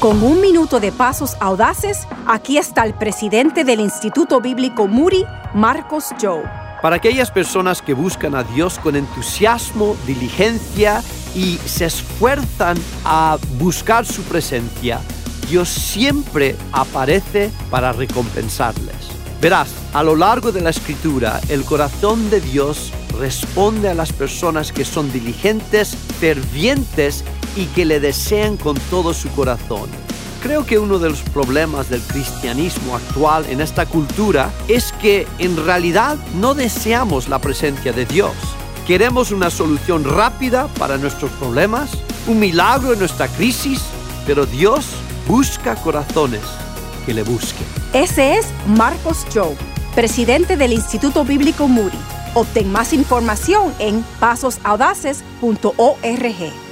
Con un minuto de pasos audaces, aquí está el presidente del Instituto Bíblico Muri, Marcos Joe. Para aquellas personas que buscan a Dios con entusiasmo, diligencia y se esfuerzan a buscar su presencia, Dios siempre aparece para recompensarles. Verás, a lo largo de la escritura, el corazón de Dios responde a las personas que son diligentes, fervientes y que le desean con todo su corazón. Creo que uno de los problemas del cristianismo actual en esta cultura es que en realidad no deseamos la presencia de Dios. Queremos una solución rápida para nuestros problemas, un milagro en nuestra crisis, pero Dios busca corazones que le busquen. Ese es Marcos Joe, presidente del Instituto Bíblico Moody. Obtén más información en pasosaudaces.org.